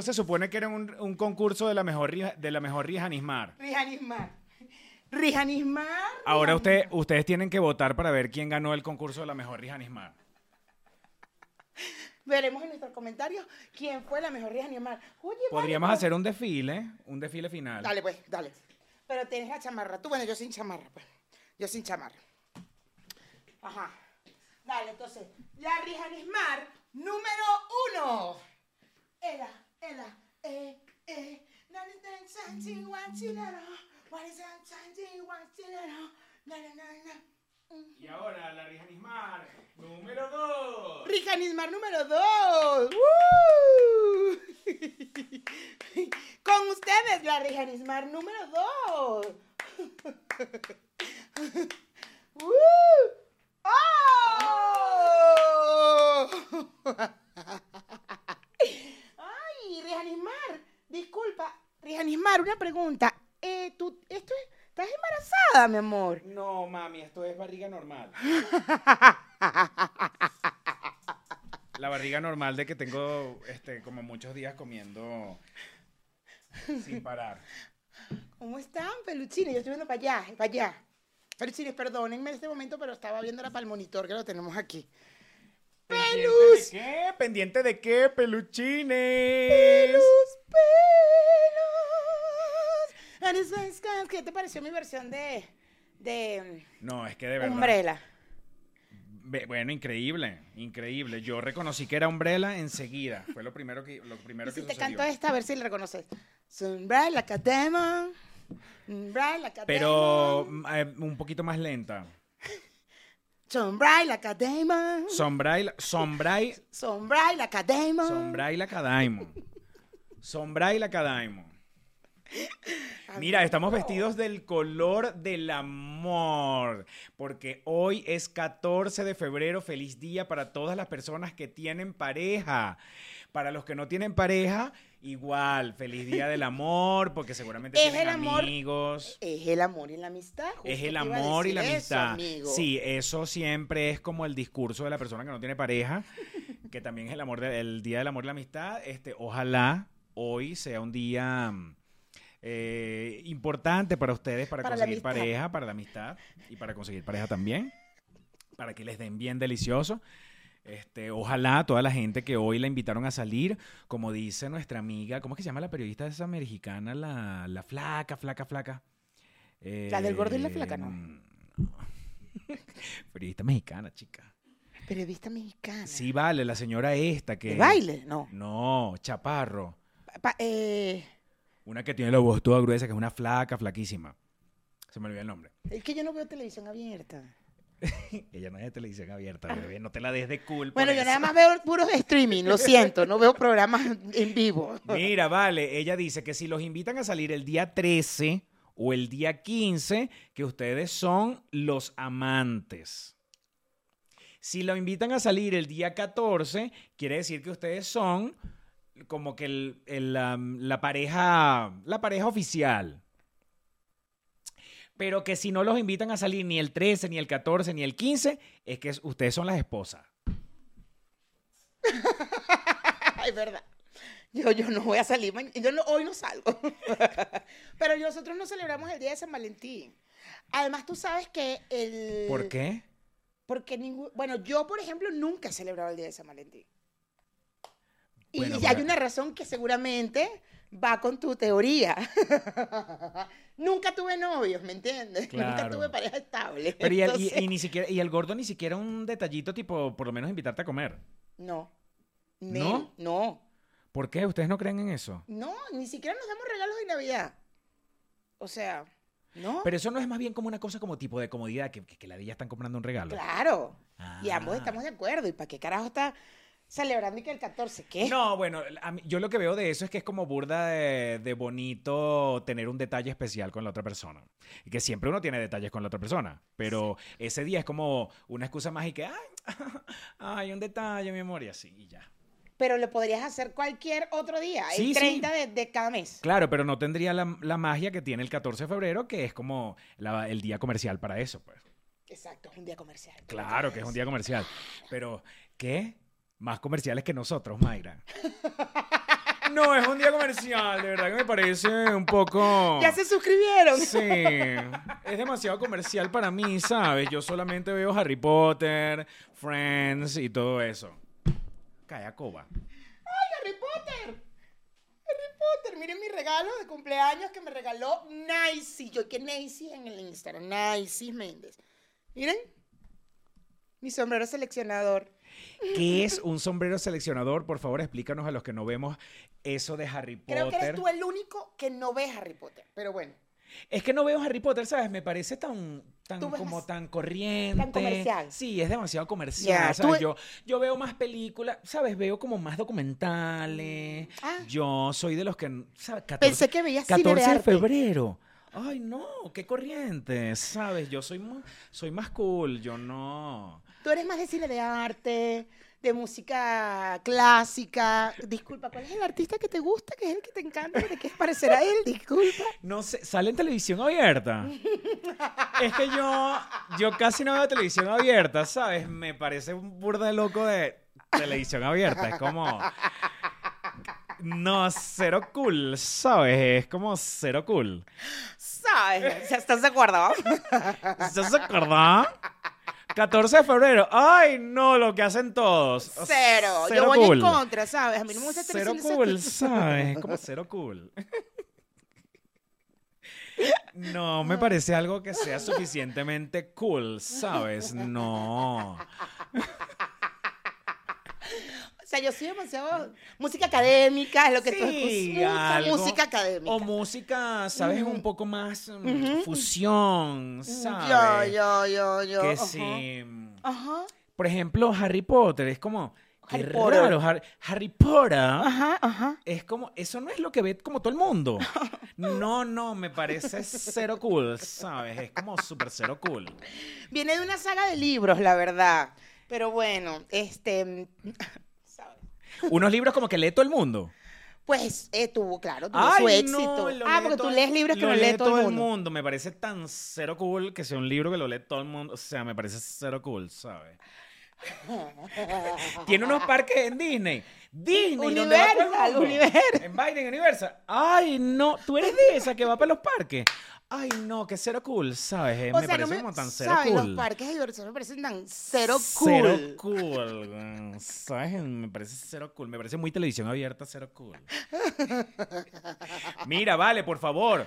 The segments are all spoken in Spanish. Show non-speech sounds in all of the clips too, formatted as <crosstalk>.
esto se supone que era un, un concurso de la mejor rija- de la mejor Rijanismar. Rijanismar. Rijanismar. Ahora usted, ustedes tienen que votar para ver quién ganó el concurso de la mejor Rijanismar. Veremos en nuestros comentarios quién fue la mejor Rijanismar. Oye, Podríamos hacer un desfile, un desfile final. Dale, pues, dale. Pero tienes la chamarra. Tú, bueno, yo sin chamarra, pues. Yo sin chamarra. Ajá. Dale, entonces. La Rijanismar número uno. Ela, eh, eh. Na, na, na, na. Mm. Y ahora la Rijanismar número 2. Rijanismar número dos. ¡Woo! <laughs> Con ustedes, la Rijanismar número dos. <laughs> ¡Woo! ¡Oh! <laughs> Ay, Rijanismar, disculpa. Rijanismar, una pregunta. Eh, ¿tú, esto es, ¿Estás embarazada, mi amor? No, mami, esto es barriga normal. <laughs> La barriga normal de que tengo este, como muchos días comiendo sin parar. ¿Cómo están, peluchines? Yo estoy viendo para allá, para allá. Peluchines, perdónenme en este momento, pero estaba viéndola para el monitor que lo tenemos aquí. ¿Pendiente ¡Pelus! de qué? ¿Pendiente de qué, peluchines? ¡Pelus, pelos! pelos. ¿Qué te pareció mi versión de, de No, es que de verdad. Umbrella? Bueno, increíble, increíble. Yo reconocí que era Umbrella enseguida. Fue lo primero que, lo primero Y que si te sucedió. canto esta, a ver si le reconoces. Umbrella Academia. Umbrella Academia. Pero mm, eh, un poquito más lenta. Umbrella Academia. Sombray, sombray, Umbrella Academia. sombray la cadaimo. Sombray la cadaimo. Mira, estamos vestidos del color del amor, porque hoy es 14 de febrero, feliz día para todas las personas que tienen pareja. Para los que no tienen pareja, igual, feliz día del amor, porque seguramente <laughs> Es tienen el amor. amigos. Es el amor y la amistad. Es el amor y la eso, amistad. sí, eso siempre es como el discurso de la persona que no tiene pareja, <laughs> que también es el amor de- el día del amor y la amistad. Este, ojalá hoy sea un día eh, importante para ustedes para, Para conseguir pareja, para la amistad y para conseguir pareja también, para que les den bien delicioso. Este, ojalá toda la gente que hoy la invitaron a salir, como dice nuestra amiga, ¿cómo es que se llama la periodista esa mexicana? La, la flaca, flaca, flaca. La del gordo y la flaca, ¿no? Eh, <laughs> Periodista mexicana, chica. Periodista mexicana. Sí, vale, la señora esta que... ¿De baile? No. No, Chaparro. Pa- eh, Una que tiene la voz toda gruesa, que es una flaca, flaquísima. Se me olvidó el nombre. Es que yo no veo televisión abierta. <laughs> Ella no es de televisión abierta, bebé. No te la des de por Bueno, yo eso. nada más veo puros streaming, lo siento, no veo programas en vivo. <laughs> Mira, vale, ella dice que si los invitan a salir el día 13 o el día 15, que ustedes son los amantes. Si lo invitan a salir el día 14, quiere decir que ustedes son como que el- el, la, la pareja, la pareja oficial. Pero que si no los invitan a salir ni el 13, ni el 14, ni el 15, es que ustedes son las esposas. <laughs> Es verdad. Yo, yo no voy a salir, yo no- hoy no salgo. <laughs> Pero nosotros no celebramos el Día de San Valentín. Además, tú sabes que el... ¿Por qué? Porque ningún... Bueno, yo, por ejemplo, nunca he celebrado el Día de San Valentín. Y hay una razón que seguramente va con tu teoría. <laughs> nunca tuve novios, ¿me entiendes? <laughs> Nunca tuve pareja estable. Pero y el, y- Entonces, y ni siquiera, y el gordo ni siquiera un detallito tipo, por lo menos invitarte a comer. No. ¿No? No. ¿Por qué? ¿Ustedes no creen en eso? No, ni siquiera nos damos regalos de Navidad. O sea, ¿no? Pero eso no es más bien como una cosa como tipo de comodidad, que, que, que la de ella están comprando un regalo. Claro. Y ambos Ah. estamos de acuerdo. ¿Y para qué carajo está celebrando y que el 14? ¿Qué? No, bueno, a mí- yo lo que veo de eso es que es como burda de, de bonito tener un detalle especial con la otra persona. Y que siempre uno tiene detalles con la otra persona. Pero ese día es como una excusa más y que, ay, <laughs> ay, un detalle, mi amor, y así, y ya. Pero lo podrías hacer cualquier otro día, Sí, el sí. 30 de, de cada mes. Claro, pero no tendría la, la magia que tiene el 14 de febrero, que es como la- el día comercial para eso, pues. Exacto, es un día comercial. Claro que es un día comercial. Pero, ¿qué? Más comerciales que nosotros, Mayra. No, es un día comercial, de verdad que me parece un poco... Ya se suscribieron. Sí, es demasiado comercial para mí, ¿sabes? Yo solamente veo Harry Potter, Friends y todo eso. Calla coba. ¡Ay, Harry Potter! Harry Potter, miren mi regalo de cumpleaños que me regaló Nacy. Yo que Nacy en el Instagram, Nacy Méndez. Miren, mi sombrero seleccionador. ¿Qué es un sombrero seleccionador? Por favor, explícanos a los que no vemos eso de Harry Potter. Creo que eres tú el único que no ve Harry Potter, pero bueno. Es que no veo Harry Potter, ¿sabes? Me parece tan, tan como tan corriente. tan comercial. Sí, es demasiado comercial. ¿sabes? tú- Yo, yo veo más películas, ¿sabes? Veo como más documentales. Ah. Yo soy de los que, ¿sabes? 14, Pensé que veías cine de 14 de arte. febrero. Ay, no, qué corriente, ¿sabes? Yo soy, soy más cool, yo no. Tú eres más de cine de arte, de música clásica. Disculpa, ¿cuál es el artista que te gusta, que es el que te encanta, que te quieres parecer a él? Disculpa. No sé, sale en televisión abierta. es que yo, yo casi no veo televisión abierta, ¿sabes? Me parece un burda de loco de televisión abierta. Es como. No, cero cool, ¿sabes? Es como cero cool. ¿Sabes? ¿Ya ¿Estás de acuerdo? ¿Estás se acuerdan? 14 de febrero. ¡Ay, no! Lo que hacen todos. Cero. Cero Yo voy cool. en contra, ¿sabes? A mí no me gusta estar Cero cool, ¿sabes? Es como <laughs> cero cool. No, me parece algo que sea suficientemente cool, ¿sabes? No. O sea, yo soy demasiado... Música académica es lo que tú Sí, escuchas. Algo- música académica. O música, ¿sabes? Un poco más mm, fusión, Yo, ¿sabes? yo, yo, yo. Que ajá. sí. Ajá. Por ejemplo, Harry Potter es como. Qué Harry Potter. raro, Har- Harry Potter. Ajá, ajá. Es como, eso no es lo que ve como todo el mundo. No, no, me parece cero cool, ¿sabes? Es como súper cero cool. Viene de una saga de libros, la verdad. Pero bueno, este... Unos libros como que lee todo el mundo. Pues eh, tuvo, claro, tuvo su éxito. ah, porque tú lees libros que lo no lee todo el mundo. Me parece tan cero cool que sea un libro que lo lee todo el mundo. O sea, me parece cero cool, ¿sabes? <laughs> Tiene unos parques en Disney. Disney, ¿dónde va todo el Universal, mundo? Universal. En Biden, Universal. Ay, no, tú eres de esa que va para los parques. Ay, no, que cero cool, ¿sabes? Eh, O me sea, no parece me, como tan cero ¿sabes? cool. Los parques de diversión me parecen tan cero cool. Cero cool, ¿sabes? Me parece cero cool. Me parece muy televisión abierta, cero cool. <laughs> Mira, vale, por favor.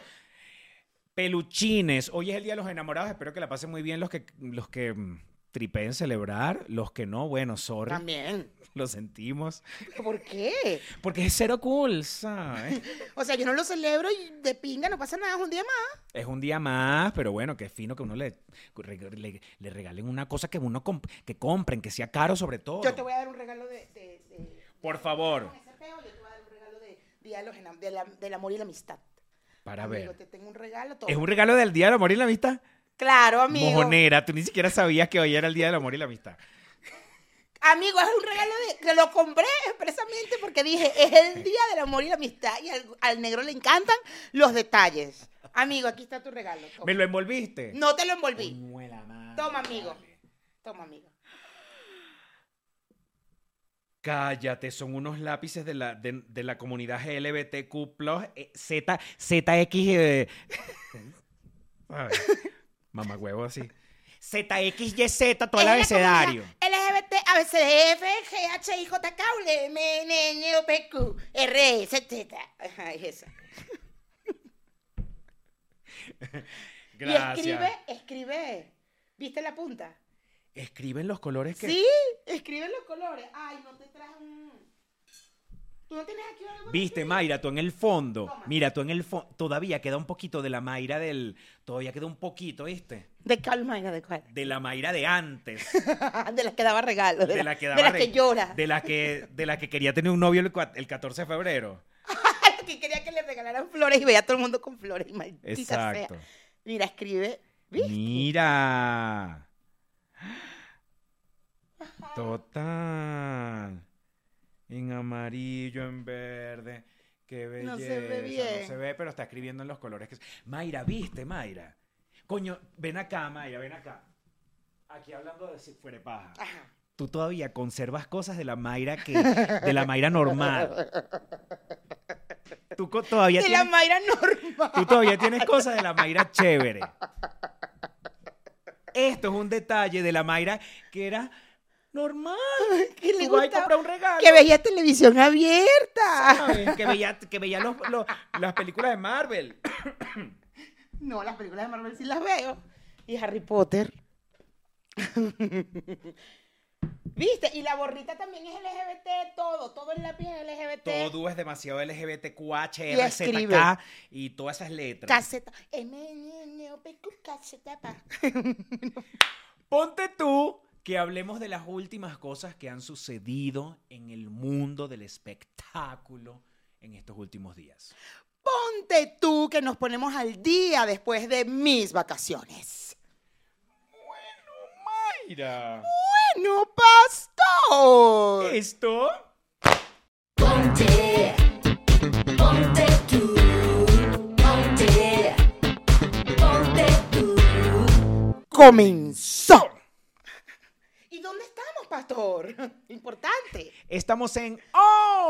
Peluchines. Hoy es el Día de los Enamorados. Espero que la pasen muy bien los que, los que mm, tripeen celebrar. Los que no, bueno, sorry, También. <laughs> lo sentimos. ¿Por qué? Porque es cero cool, ¿sabes? <laughs> O sea, yo no lo celebro y de pinga no pasa nada, es un día más. Es un día más, pero bueno, que fino que uno le, le, le regalen una cosa que uno comp- que compren, que sea caro sobre todo. Yo te voy a dar un regalo de... de- de- Por favor, Con ese peo, yo te voy a dar un regalo de de la- del amor y la amistad. para amigo, ver. te tengo un regalo. todo. ¿Es un regalo del Día del Amor y la Amistad? Claro, amigo. Mojonera, tú ni siquiera sabías que hoy era el Día del Amor y la Amistad. Amigo, es un regalo de, que lo compré expresamente porque dije, es el día del amor y la amistad y al, al negro le encantan los detalles. Amigo, aquí está tu regalo. toma. ¿Me lo envolviste? No te lo envolví. Madre, Toma, amigo. Toma, amigo. Cállate, son unos lápices de la, de, de la comunidad LGBTQ+, eh, Z, ZX... eh, ¿sabes? <laughs> Mamá huevo así. ZXYZ, todo el abecedario. LGBT, A, B, C, D, F, G, H, I, J, K, L, M, N, N, O, P, Q, R, S, T, Ajá, es esa. <laughs> Y Gracias. escribe, escribe. ¿Viste la punta? Escriben los colores que... Sí, escribe los colores. Ay, no te traje un... ¿Tú no tienes aquí algo? Viste, Mayra, tú en el fondo. Toma. Mira, tú en el fondo. Todavía queda un poquito de la Mayra del. Todavía queda un poquito, ¿viste? ¿De cuál, Mayra? ¿De cuál? De la Mayra de antes. <laughs> de las que daba regalos. De, De la, la que de daba las re- que llora. De la que, de la que quería tener un novio el, el 14 de febrero. <laughs> que quería que le regalaran flores y veía a todo el mundo con flores. Maldita Exacto. sea. Mira, escribe. ¿Viste? Mira. Total. En amarillo, en verde. Qué belleza. No se ve bien. No se ve, pero está escribiendo en los colores que... Mayra, ¿viste, Mayra? Coño, ven acá, Mayra, ven acá. Aquí hablando de si fuere paja. Ajá. Tú todavía conservas cosas de la Mayra que... De la Mayra normal. Tú co- todavía De la. Mayra normal. Tú todavía tienes cosas de la Mayra chévere. Esto es un detalle de la Mayra que era normal. Que le a comprar un regalo. Que veía televisión abierta. ¿sabes? Que veía, <laughs> que veía los- los- las películas de Marvel. No, las películas de Marvel sí las veo. Y Harry Potter. <laughs> ¿Viste? Y la borrita también es LGBT, todo, todo el lápiz es LGBT. Todo es demasiado LGBTQH. RZK y todas esas letras. Caseta. M, N, N, O, P, Q, caseta, pa. <laughs> Ponte tú que hablemos de las últimas cosas que han sucedido en el mundo del espectáculo en estos últimos días. Ponte tú que nos ponemos al día después de mis vacaciones. Mira. Bueno, pastor. Esto Ponte, ponte tú, ponte, ponte tú. Comenzó. ¿Y dónde estamos, pastor? <laughs> Importante. Estamos en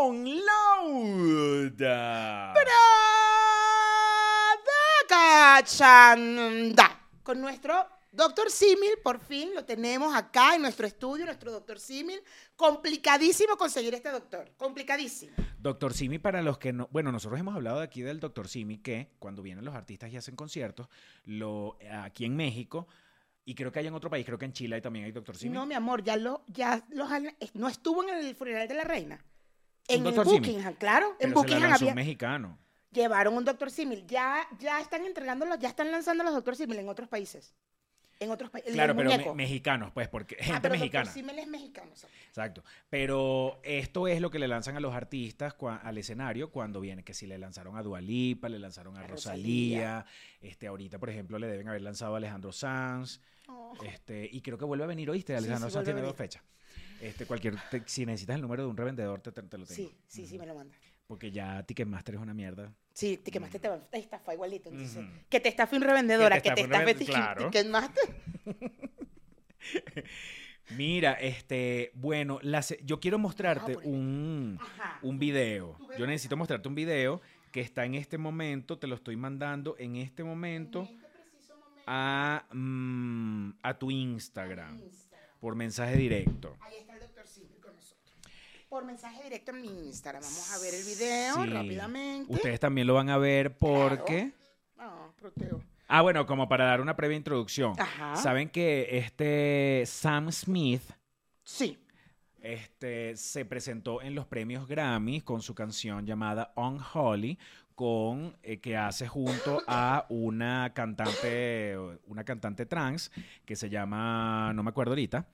Onload. Cachanda. Con nuestro doctor Simil, por fin lo tenemos acá en nuestro estudio, nuestro doctor Simil. Complicadísimo conseguir este doctor. Complicadísimo. Doctor Simi, para los que no. Bueno, nosotros hemos hablado aquí del Doctor Simi, que cuando vienen los artistas y hacen conciertos, lo, aquí en México, y creo que hay en otro país, creo que en Chile también hay Doctor Simi. No, mi amor, ya lo, ya los han- no estuvo en el funeral de la reina. En Simi? Buckingham, claro. pero en Buckingham había, un mexicano. llevaron un doctor Simil. Ya, ya están entregándolos, ya están lanzando los doctor Simil en otros países. En otros países. Claro, pero me- mexicanos, pues, porque gente ah, pero mexicana. Dr. Simil es mexicano. exacto. Exacto. Pero esto es lo que le lanzan a los artistas al escenario cuando viene, que si le lanzaron a Dualipa, le lanzaron a, A Rosalía, este ahorita, por ejemplo, le deben haber lanzado a Alejandro Sanz, Oh. este, y creo que vuelve a venir, ¿oíste? Sí, Alejandro sí, Sanz vuelve a tiene dos fechas. Este, cualquier, te- si necesitas el número de un revendedor, te, te- lo tengo. Sí, sí, sí, me lo manda. Porque ya Ticketmaster es una mierda. Sí, Ticketmaster te va a estafar igualito. Entonces, Ujú. que te estafe un revendedora, Que te te estafe estafe un revend- claro. Ticketmaster. <laughs> Mira, este, bueno, la se- yo quiero mostrarte ahí. un, Ajá. un video. Yo necesito mostrarte un video que está en este momento, te lo estoy mandando en este momento a, mm, a tu Instagram por mensaje directo. Ahí está el doctor Simil con nosotros. Por mensaje directo en mi Instagram. Vamos a ver el video Sí. rápidamente. Ustedes también lo van a ver porque No, proteo. Ah, bueno, como para dar una previa introducción. Ajá. Saben que este Sam Smith Sí. este, se presentó en los premios Grammy con su canción llamada Unholy, con eh, que hace junto a una cantante, una cantante trans que se llama, no me acuerdo ahorita.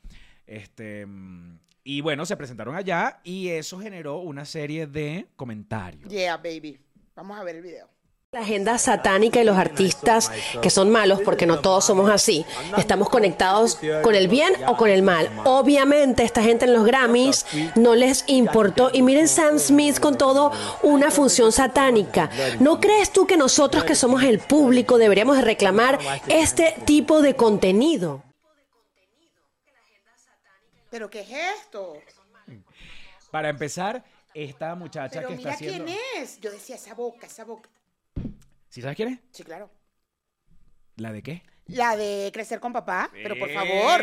Este, mm, y bueno, se presentaron allá y eso generó una serie de comentarios. Yeah, baby. Vamos a ver el video. La agenda satánica y los artistas que son malos, porque no todos somos así, estamos conectados con el bien o con el mal. Obviamente esta gente en los Grammys no les importó. Y miren Sam Smith con todo una función satánica. ¿No crees tú que nosotros que somos el público deberíamos de reclamar este tipo de contenido? ¿Pero qué es esto? Para empezar, esta muchacha Pero que está mira haciendo... quién es. Yo decía, esa boca, esa boca. ¿Sí sabes quién es? Sí, claro. ¿La de qué? La de crecer con papá, pero por favor.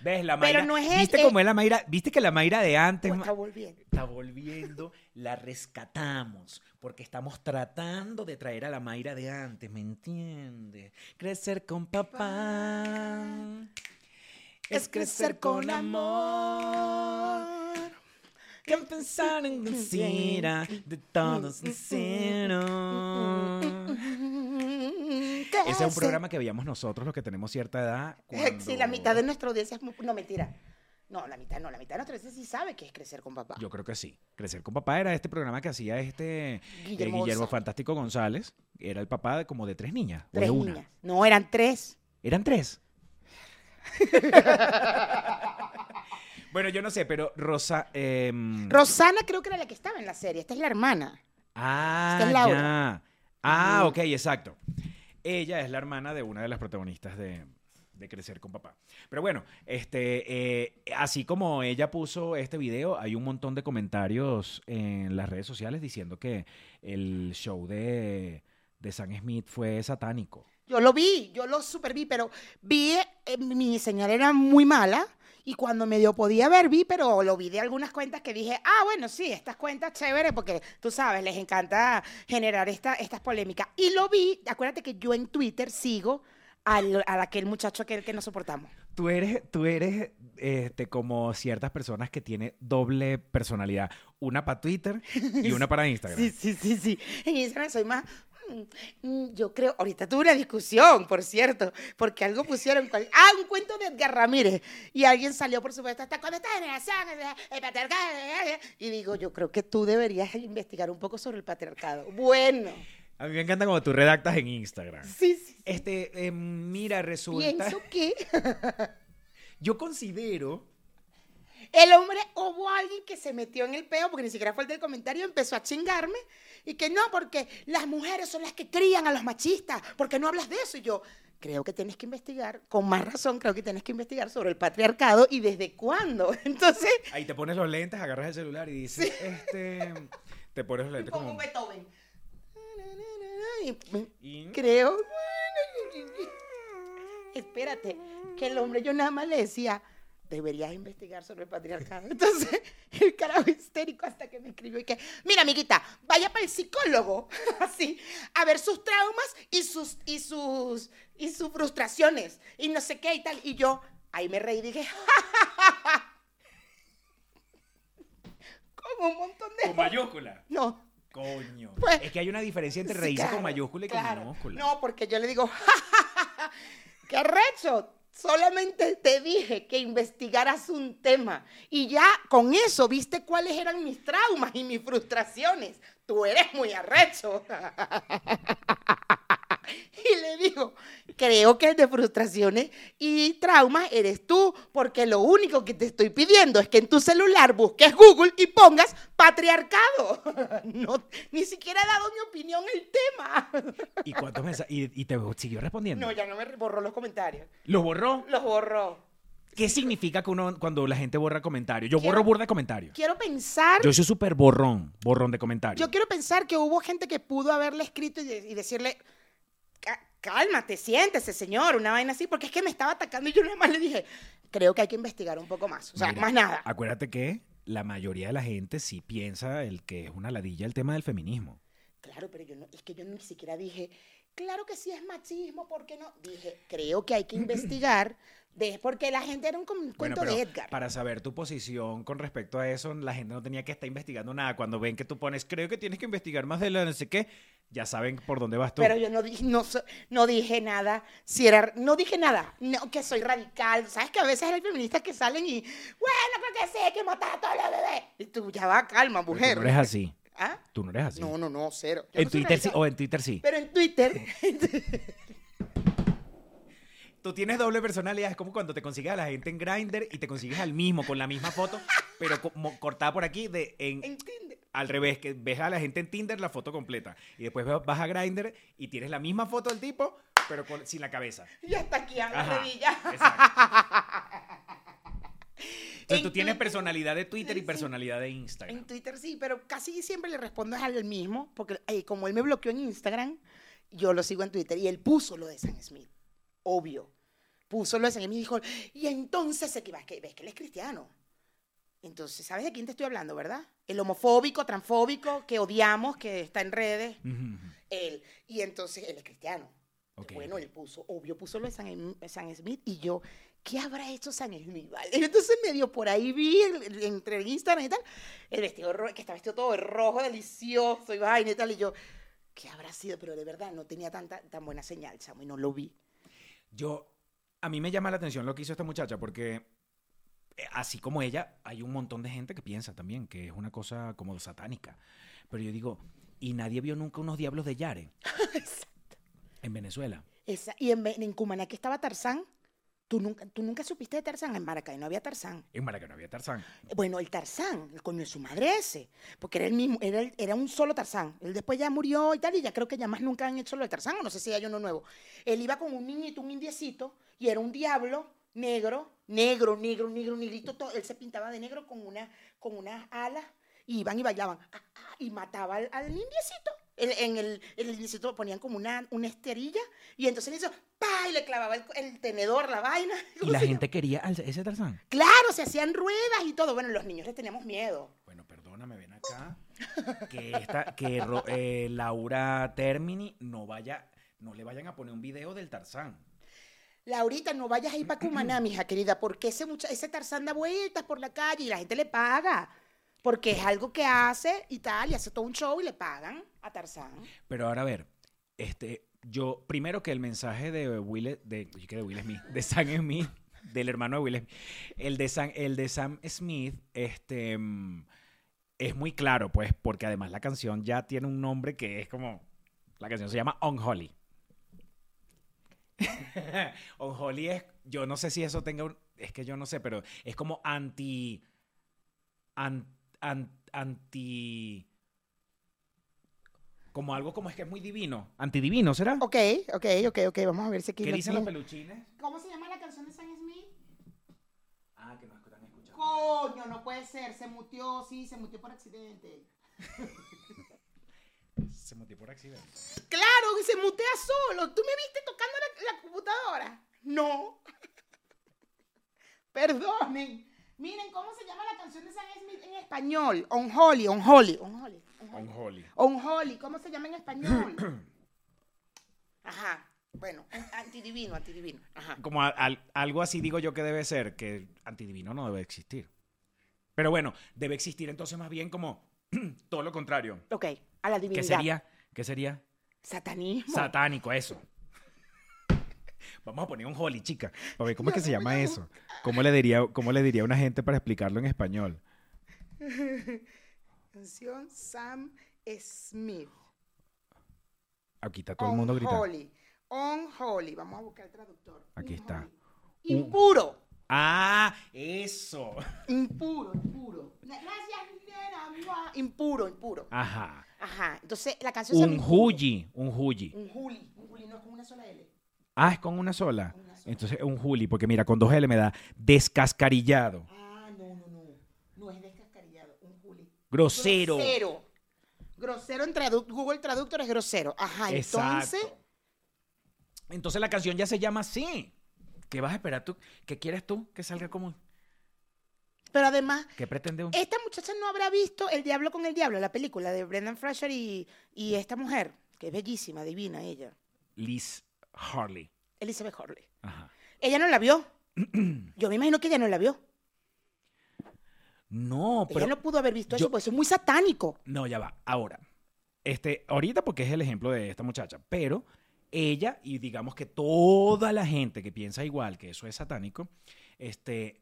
¿Ves la Mayra? Pero no es ¿Viste este- cómo es la Mayra? ¿Viste que la Mayra de antes está volviendo. está volviendo? La rescatamos porque estamos tratando de traer a la Mayra de antes, ¿me entiendes? Crecer con papá Es crecer con amor. que pensar en mentira de todos sincero. Ese es un programa que veíamos nosotros, los que tenemos cierta edad. Sí, la cuando- mitad de nuestra audiencia es muy... No, mentira. No, la mitad no, la mitad de nuestra audiencia sí sabe que es crecer con papá. Yo creo que sí. Crecer con papá era este programa que hacía este eh, Guillermo. Fantástico González. Era el papá de como de tres niñas. o Tres de una. niñas. No, eran tres. Eran tres. <laughs> bueno, yo no sé, pero Rosa. em, Rosana creo que era la que estaba en la serie. Esta es la hermana. ah, esta es Laura. ya. Ah, ok, exacto. Ella es la hermana de una de las protagonistas de, de Crecer con Papá. Pero bueno, este, eh, así como ella puso este video, hay un montón de comentarios en las redes sociales diciendo que el show de, de Sam Smith fue satánico. Yo lo vi, yo lo super vi, pero vi, eh, mi señal era muy mala y cuando medio podía ver vi, pero lo vi de algunas cuentas que dije, ah, bueno, sí, estas cuentas chévere porque tú sabes, les encanta generar esta, estas polémicas. Y lo vi, acuérdate que yo en Twitter sigo al, a aquel muchacho aquel que no soportamos. Tú eres, tú eres este, como ciertas personas que tienen doble personalidad. Una para Twitter y una para <laughs> Instagram. Sí, sí, sí, sí. En Instagram soy más. Mm, mm, Yo creo, ahorita tuve una discusión, por cierto, porque algo pusieron, ah, un cuento de Edgar Ramírez, y alguien salió, por supuesto, hasta cuando esta generación, eh, el patriarcado, eh, eh", y digo, yo creo que tú deberías investigar un poco sobre el patriarcado. Bueno, A mí me encanta como tú redactas en Instagram. sí, sí. Este, eh, mira, resulta. Pienso que <laughs> Yo considero. El hombre, hubo alguien que se metió en el peo, porque ni siquiera fue el del comentario, empezó a chingarme, y que no, porque las mujeres son las que crían a los machistas, porque no hablas de eso. Y yo, creo que tienes que investigar, con más razón, creo que tienes que investigar sobre el patriarcado y desde cuándo. <laughs> Entonces, Ahí te pones los lentes, agarras el celular y dices, este. Te pones los lentes como. Beethoven. Y me- Y- creo. <laughs> Espérate, que el hombre yo nada más le decía, deberías investigar sobre el patriarcado. <laughs> Entonces, el carajo histérico hasta que me escribió y que, mira, amiguita, vaya para el psicólogo, <laughs> así, a ver sus traumas y sus, y sus, y sus frustraciones, y no sé qué y tal. Y yo, ahí me reí y dije, <laughs> con un montón de... Con mayúscula. No, Coño. Pues- es que hay una diferencia entre Sí, reírse claro, con mayúscula y claro. con minúscula. No, porque yo le digo, ¡qué recho! Solamente te dije que investigaras un tema y ya con eso viste cuáles eran mis traumas y mis frustraciones. Tú eres muy arrecho. <laughs> <laughs> Y le digo, creo que el de frustraciones y traumas eres tú, porque lo único que te estoy pidiendo es que en tu celular busques Google y pongas patriarcado. <laughs> No, ni siquiera he dado mi opinión el tema. ¿Y cuántos mensajes? ¿Y, y te siguió respondiendo? No, ya no me borró los comentarios. ¿Lo borró? Los borró. ¿Qué significa que uno, cuando la gente borra comentarios? Yo Quiero- borro burda de comentarios. Quiero pensar, Yo soy súper borrón, borrón de comentarios. yo quiero pensar que hubo gente que pudo haberle escrito y, y decirle, "Cá- cálmate, siéntese, señor, una vaina así, porque es que me estaba atacando y yo nada más le dije, creo que hay que investigar un poco más. O sea, Mira, más nada. Acuérdate que la mayoría de la gente sí piensa el que es una ladilla el tema del feminismo. Claro, pero yo no, es que yo ni siquiera dije claro que sí es machismo, ¿por qué no? Dije, creo que hay que investigar, de, porque la gente era un Bueno, cuento pero de Edgar. para saber tu posición con respecto a eso, la gente no tenía que estar investigando nada. Cuando ven que tú pones, creo que tienes que investigar más de la no sé qué, ya saben por dónde vas tú. Pero yo no dije, no, no dije nada, si era, no dije nada, no, que soy radical. ¿Sabes que a veces hay feministas que salen y, bueno, porque sé que matar a todos los bebés? Y tú, ya va, calma, Pero mujer. tú no eres así. ¿Ah? Tú no eres así. No, no, no, cero. Yo en no Twitter sí, o en Twitter sí. Pero en Twitter, <laughs> Tú tienes doble personalidad, es como cuando te consigues a la gente en Grindr y te consigues al mismo con la misma foto, pero como cortada por aquí de en, en Tinder. Al revés, que ves a la gente en Tinder la foto completa y después vas a Grindr y tienes la misma foto del tipo, pero con- sin la cabeza. Y hasta aquí a la rodilla. Entonces tú En tienes Twitter- personalidad de Twitter y Sí, personalidad de En Instagram. Twitter sí, pero casi siempre le respondo es al mismo, porque eh, como él me bloqueó en Instagram, yo lo sigo en Twitter y él puso lo de Sam Smith, obvio. Puso lo de Sam Smith y dijo, y entonces ves que él es cristiano. Entonces, ¿sabes de quién te estoy hablando, verdad? El homofóbico, transfóbico, que odiamos, que está en redes, él. Y entonces él es cristiano. Ok, bueno, él puso, obvio, puso lo de San, Sam Smith y yo, ¿qué habrá hecho Sam Smith? Vale? <laughs> Entonces medio por ahí vi el- el- entre Instagram y tal, el vestido que está vestido todo de rojo, delicioso y vaina y tal, y yo, ¿qué habrá sido? Pero de verdad no tenía tanta, tan buena señal, chamo, y no lo vi. Yo, a mí me llama la atención lo que hizo esta muchacha porque así como ella, hay un montón de gente que piensa también que es una cosa como satánica. Pero yo digo, ¿y nadie vio nunca unos diablos de Yare <laughs> en Venezuela? Esa, y en, en Cumaná que estaba Tarzán, ¿tú nunca, ¿tú nunca supiste de Tarzán? En Maracay no había Tarzán. En Maracaná había Tarzán. Bueno, el Tarzán, el coño de su madre ese, porque era el mismo, era, el- era un solo Tarzán. Él después ya murió y tal, y ya creo que ya más nunca han hecho lo de Tarzán, o no sé si hay uno nuevo. Él iba con un niñito, un indiecito, y era un diablo negro, negro, negro, negro, negrito, todo. él se pintaba de negro con una, con unas alas, y iban y bailaban, ah, ah, y mataba al, al indiecito. En el, el indiecito ponían como una, una esterilla, y entonces le hizo, ¡pa! y le clavaba el, el tenedor, la vaina. <laughs> Y ¿Cómo la gente quería al- ese Tarzán. Claro, se hacían ruedas y todo. Bueno, los niños les teníamos miedo. Bueno, perdóname, ven acá. Que, esta, que Ro- eh, Laura Termini no vaya, no le vayan a poner un video del Tarzán. Laurita, no vayas a ir para Cumaná, mija querida, porque ese, mucha- ese Tarzán da vueltas por la calle y la gente le paga. Porque es algo que hace y tal, y hace todo un show y le pagan a Tarzán. Pero ahora a ver, este, yo, primero que el mensaje de Will, de, Smith, de Sam Smith, del hermano de Will Smith, el de Sam, el de Sam Smith, este, mm, es muy claro, pues, porque además la canción ya tiene un nombre que es como, la canción se llama Unholy. <laughs> Unholy es, yo no sé si eso tenga un, es que yo no sé, pero es como anti, an- an- anti, como algo como es que es muy divino, antidivino, ¿será? Ok, ok, ok, ok, vamos a ver si aquí ¿Qué lo dicen los tienen. peluchines? ¿Cómo se llama la canción de Sam Smith? Ah, que no están escuchando. Coño, no puede ser, se mutió, sí, se mutió por accidente. <laughs> Se mutió por accidente. Claro, y se mutea solo. ¿Tú me viste la, computadora? No. <laughs> Perdonen. Miren cómo se llama la canción de Sam Smith en español. Unholy, unholy, unholy. unholy. Unholy. Unholy, ¿cómo se llama en español? <clears throat> Ajá. Bueno, antidivino, antidivino. Ajá. Como a- al- algo así digo yo que debe ser, que antidivino no debe existir. Pero bueno, debe existir entonces más bien como <clears throat> todo lo contrario. Ok, a la ¿Qué divinidad. sería? ¿Qué sería? Satanismo. Satánico, eso. Vamos a poner un holy, chica. Para ver cómo es que se llama eso. ¿Cómo le diría, cómo le diría a una gente para explicarlo en español? <laughs> Canción Sam Smith. Aquí está todo el mundo gritando. Unholy. Unholy. Vamos a buscar el traductor. Aquí está. Impuro. Ah, eso. Impuro, impuro. Gracias, nena. Impuro, impuro. Ajá. Ajá. Entonces, la canción Un huyi, un huyi. Un juli. Un juli, no es con una sola L. Ah, es con una sola. Una sola. Entonces un juli, porque mira, con dos L me da descascarillado, Ah, no, no, no. No es descascarillado. Un juli. grosero. Grosero. Grosero en tradu- Google Traductor es grosero. Ajá, entonces. Exacto. Entonces la canción ya se llama así. ¿Qué vas a esperar tú? ¿Qué quieres tú que salga como? Pero además, ¿Qué pretende un? esta muchacha no habrá visto El Diablo con el Diablo, la película de Brendan Fraser y, y esta mujer, que es bellísima, divina ella. Liz Harley. Elizabeth Hurley. Ajá. Ella no la vio. <clears throat> Yo me imagino que ella no la vio. No, pero ella no pudo haber visto yo- eso, pues eso es muy satánico. No, ya va. Ahora, este, ahorita porque es el ejemplo de esta muchacha, pero ella y digamos que toda la gente que piensa igual que eso es satánico, este,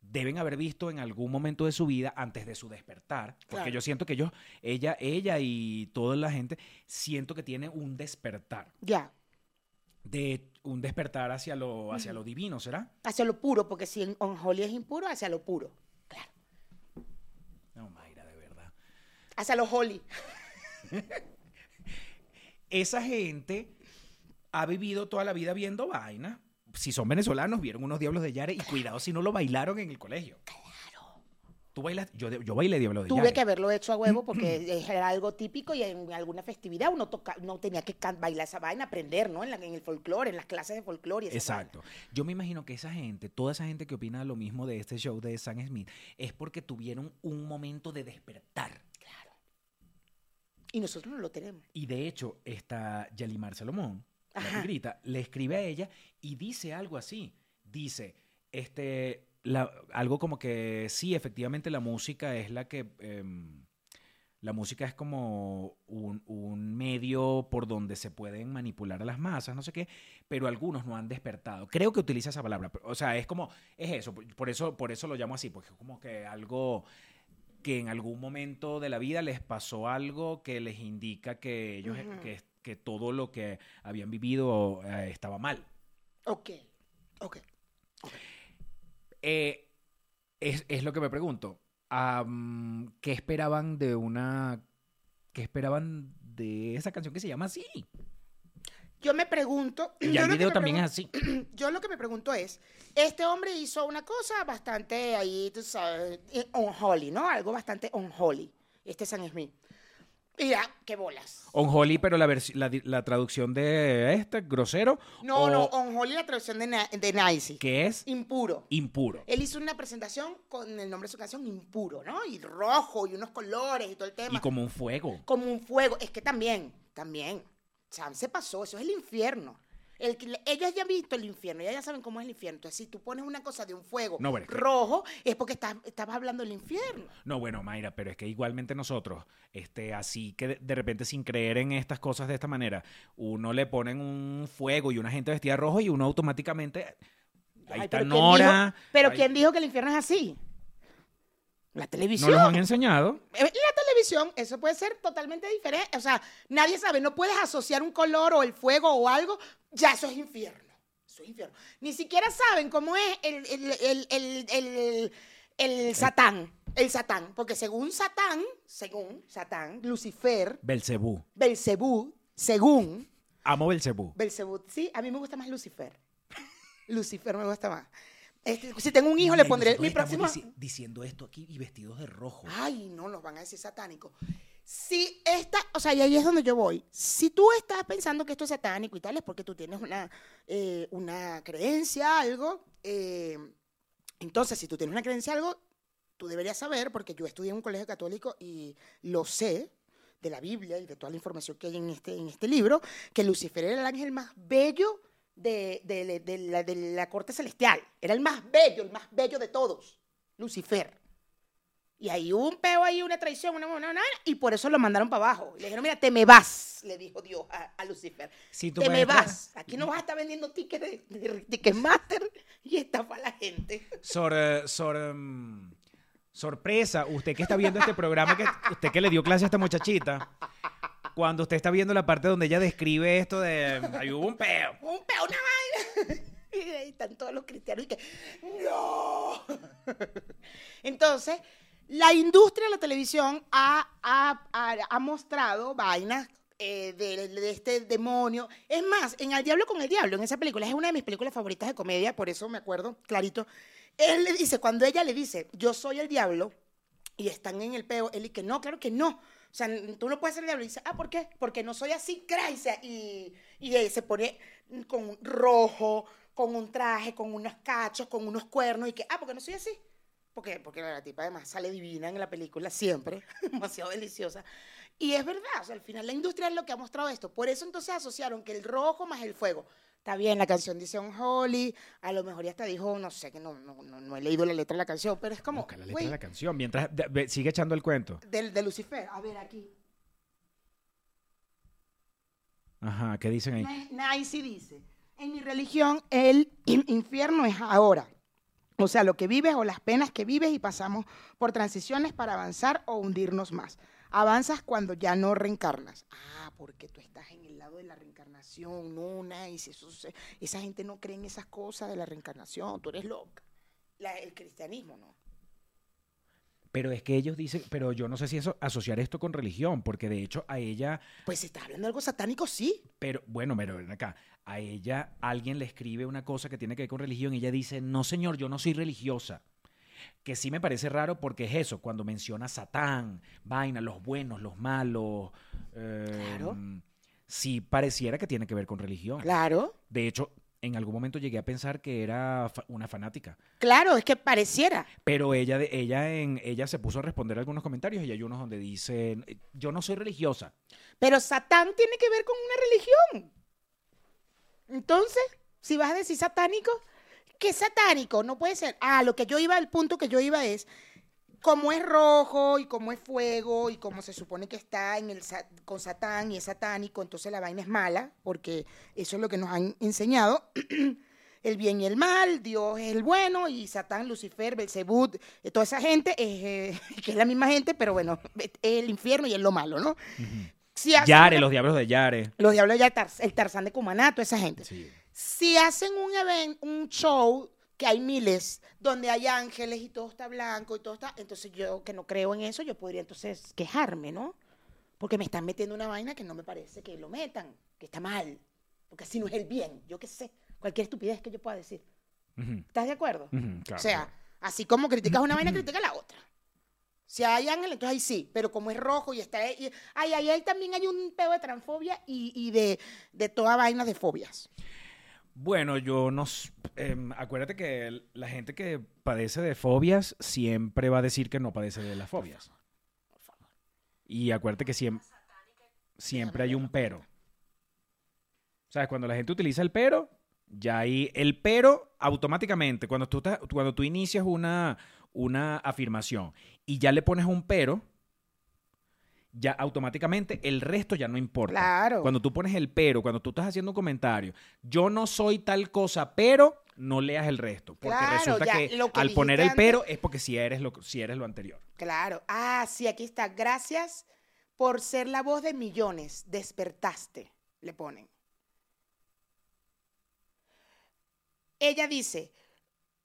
deben haber visto en algún momento de su vida antes de su despertar, porque Claro. yo siento que ellos, ella, ella y toda la gente siento que tiene un despertar, Ya, de un despertar hacia lo, hacia lo divino, ¿será? hacia lo puro, porque si en Unholy es impuro, hacia lo puro. Claro. No, Mayra, de verdad. Hacia lo holy. <laughs> esa gente ha vivido toda la vida viendo vainas. Si son venezolanos, vieron unos Diablos de Yare y cuidado si no lo bailaron en el colegio. Claro. Tú bailas, yo, yo bailé Diablos de Tuve que haberlo hecho a huevo porque <clears throat> era algo típico y en alguna festividad uno toca, no tenía que bailar esa vaina, aprender, ¿no? En, la- en el folclore, en las clases de folclore. y esa Exacto. Yo me imagino que esa gente, toda esa gente que opina lo mismo de este show de Sam Smith, es porque tuvieron un momento de despertar. vaina. Y nosotros no lo tenemos. Y de hecho, esta Yalimar Salomón, la que Ajá. grita, le escribe a ella y dice algo así. Dice, este, la- algo como que sí, efectivamente la música es la que... em, la música es como un, un medio por donde se pueden manipular a las masas, no sé qué, pero algunos no han despertado. Creo que utiliza esa palabra. O sea, es como, es eso, por eso, por eso lo llamo así, porque es como que algo que en algún momento de la vida les pasó algo que les indica que ellos, que, que todo lo que habían vivido eh, estaba mal. Ok, ok. Eh, es, es lo que me pregunto. ¿Qué esperaban de una... ¿Qué esperaban de esa canción que se llama así? Yo me pregunto. Y yo el video también es así. <clears throat> Yo lo que me pregunto es, este hombre hizo una cosa bastante ahí, tú sabes, eh, unholy, ¿no? Algo bastante unholy, este San Smith. Y ya, qué bolas. Unholy, pero la, la, la traducción de este, grosero. No, o no, unholy la traducción de, na- de Nice. Que es Impuro. impuro. Él hizo una presentación con el nombre de su canción Impuro, ¿no? Y rojo y unos colores y todo el tema. Y como un fuego. como un fuego. Es que también, también. Sam se pasó, eso es el infierno. El, ellos ya han visto el infierno, ya, ya saben cómo es el infierno. Entonces, si tú pones una cosa de un fuego No, pero es que- rojo, es porque estás, estabas hablando del infierno. No, bueno, Mayra, pero es que igualmente nosotros, este, así que de, repente sin creer en estas cosas de esta manera, uno le ponen un fuego y una gente vestida rojo y uno automáticamente. Ahí Ay, está pero ¿quién Nora. dijo- pero ahí- ¿quién dijo que el infierno es así? La No televisión. los han enseñado. Eh, La televisión, eso puede ser totalmente diferente. O sea, nadie sabe, no puedes asociar un color o el fuego o algo, ya eso es infierno. Eso es infierno. Ni siquiera saben cómo es el, el, el, el, el- el Satán. El Satán. Porque según Satán, según Satán, Lucifer, Belcebú. Belcebú, según Amo Belcebú. Belcebú, sí, a mí me gusta más Lucifer. <laughs> Lucifer me gusta más. Este, si tengo un hijo, Mira, le pondré mi próximo. dici- diciendo esto aquí y vestidos de rojo. Ay, no, nos van a decir satánico. Si esta, o sea, y ahí es donde yo voy. Si tú estás pensando que esto es satánico y tal, es porque tú tienes una, eh, una creencia, algo. eh, entonces, si tú tienes una creencia, algo, tú deberías saber, porque yo estudié en un colegio católico y lo sé de la Biblia y de toda la información que hay en este, en este libro, que Lucifer era el ángel más bello de, de- de la, de la corte celestial. Era el más bello, el más bello de todos. Lucifer. Y ahí hubo un peo ahí, una traición, una, una, una, y por eso lo mandaron para abajo. Y le dijeron, mira, te me vas, le dijo Dios a, a Lucifer. Si te me vas. Aquí no vas a estar vendiendo tickets de, de Ticketmaster y estafa a la gente. Sor, eh, sor, em, sorpresa, usted que está viendo este programa, que usted que le dio clase a esta muchachita, cuando usted está viendo la parte donde ella describe esto de ahí un peo. Un peo, una vaina. <laughs> Y ahí están todos los cristianos y que, ¡no! <laughs> Entonces, la industria de la televisión ha, ha- ha- ha mostrado vainas eh, de, este demonio. Es más, en Al Diablo con el Diablo, en esa película, es una de mis películas favoritas de comedia, por eso me acuerdo clarito. Él le dice, cuando ella le dice, yo soy el diablo, y están en el peo, él dice, no, claro que no. O sea, tú no puedes ser el diablo. Y dice, ah, ¿por qué? Porque no soy así, crazy. Y, y se pone con rojo, con un traje, con unos cachos, con unos cuernos. Y que, ah, porque no soy así. Porque, porque la tipa además sale divina en la película siempre, <laughs> demasiado deliciosa. Y es verdad, o sea, al final la industria es lo que ha mostrado esto. Por eso entonces asociaron que el rojo más el fuego. Está bien, la canción dice un holy, a lo mejor ya hasta dijo, no sé, que no, no, no, no he leído la letra de la canción, pero es como, Busca la letra de la canción. Mientras de- sigue echando el cuento. del, de Lucifer. A ver, aquí. Ajá, ¿qué dicen ahí? Na- Nancy dice, en mi religión el in- infierno es ahora. O sea, lo que vives o las penas que vives y pasamos por transiciones para avanzar o hundirnos más. Avanzas cuando ya no reencarnas. Ah, porque tú estás en el lado de la reencarnación, no, Nancy. Eso esa gente no cree en esas cosas de la reencarnación. Tú eres loca. La- el cristianismo, ¿no? Pero es que ellos dicen, pero yo no sé si eso asociar esto con religión, porque de hecho a ella, Pues si estás hablando de algo satánico, sí. pero bueno, pero ven acá, a ella alguien le escribe una cosa que tiene que ver con religión y ella dice, no señor, yo no soy religiosa. Que sí me parece raro porque es eso, cuando menciona Satán, vaina, los buenos, los malos, eh, Claro. sí pareciera que tiene que ver con religión. Claro. De hecho, en algún momento llegué a pensar que era fa- una fanática. Claro, es que pareciera. Pero ella, de- ella, en, ella se puso a responder algunos comentarios y hay unos donde dice, yo no soy religiosa. Pero Satán tiene que ver con una religión. Entonces, si vas a decir satánico, ¿qué satánico? No puede ser. Ah, lo que yo iba, el punto que yo iba es, como es rojo y como es fuego y como se supone que está en el sa- con Satán y es satánico, entonces la vaina es mala, porque eso es lo que nos han enseñado. <clears throat> El bien y el mal, Dios es el bueno y Satán, Lucifer, Belzebud, eh, toda esa gente, eh, <laughs> que es la misma gente, pero bueno, es el infierno y es lo malo, ¿no? Si hacen Yare, una- los diablos de Yare. los diablos ya Tar- el Tarzán de Cumaná, toda esa gente. Sí. Si hacen un evento, un show que hay miles, donde hay ángeles y todo está blanco y todo está, entonces yo que no creo en eso, yo podría entonces quejarme, ¿no? Porque me están metiendo una vaina que no me parece que lo metan, que está mal, porque así no es el bien, yo qué sé, cualquier estupidez que yo pueda decir. ¿Estás de acuerdo? claro, o sea, así como criticas una vaina, critica la otra. Si hay ángeles, entonces ahí sí, pero como es rojo y está... Y, ay, ay, ahí también hay un pedo de transfobia y, y de, de toda vaina de fobias. Bueno, yo no... em, acuérdate que la gente que padece de fobias siempre va a decir que no padece de las fobias. Y acuérdate que siempre, siempre hay un pero. ¿Sabes? Cuando la gente utiliza el pero, ya ahí... El pero, automáticamente, cuando tú, estás- cuando tú inicias una, una afirmación y ya le pones un pero, ya automáticamente el resto ya no importa. Claro. Cuando tú pones el pero, cuando tú estás haciendo un comentario, yo no soy tal cosa, pero no leas el resto. Porque Claro, resulta ya, que, al poner el pero es porque si eres lo, si eres lo anterior. Claro. Ah, sí, aquí está. Gracias por ser la voz de millones. Despertaste, le ponen. Ella dice,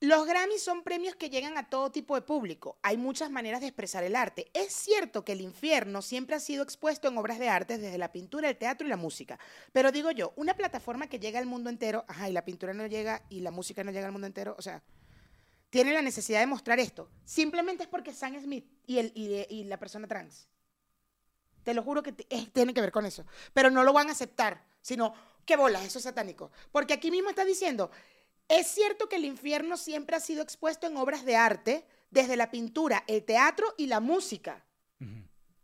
los Grammys son premios que llegan a todo tipo de público. Hay muchas maneras de expresar el arte. Es cierto que el infierno siempre ha sido expuesto en obras de arte desde la pintura, el teatro y la música. Pero digo yo, una plataforma que llega al mundo entero, ajá, y la pintura no llega y la música no llega al mundo entero, o sea, tiene la necesidad de mostrar esto. Simplemente es porque Sam Smith y, el, y, la persona trans. Te lo juro que tiene que ver con eso. Pero no lo van a aceptar, sino, qué bolas, eso es satánico. Porque aquí mismo está diciendo, es cierto que el infierno siempre ha sido expuesto en obras de arte, desde la pintura, el teatro y la música.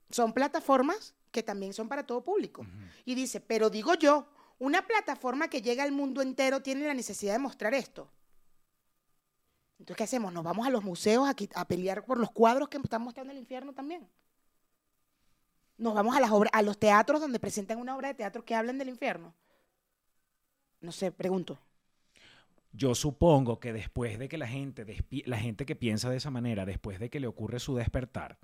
Son plataformas que también son para todo público. Y dice, pero digo yo, una plataforma que llega al mundo entero tiene la necesidad de mostrar esto. Entonces, ¿qué hacemos? ¿Nos vamos a los museos a, a pelear por los cuadros que están mostrando el infierno también? ¿Nos vamos a, las obras, a los teatros donde presentan una obra de teatro que hablan del infierno? No sé, pregunto. Yo supongo que después de que la gente, la gente que piensa de esa manera, después de que le ocurre su despertar,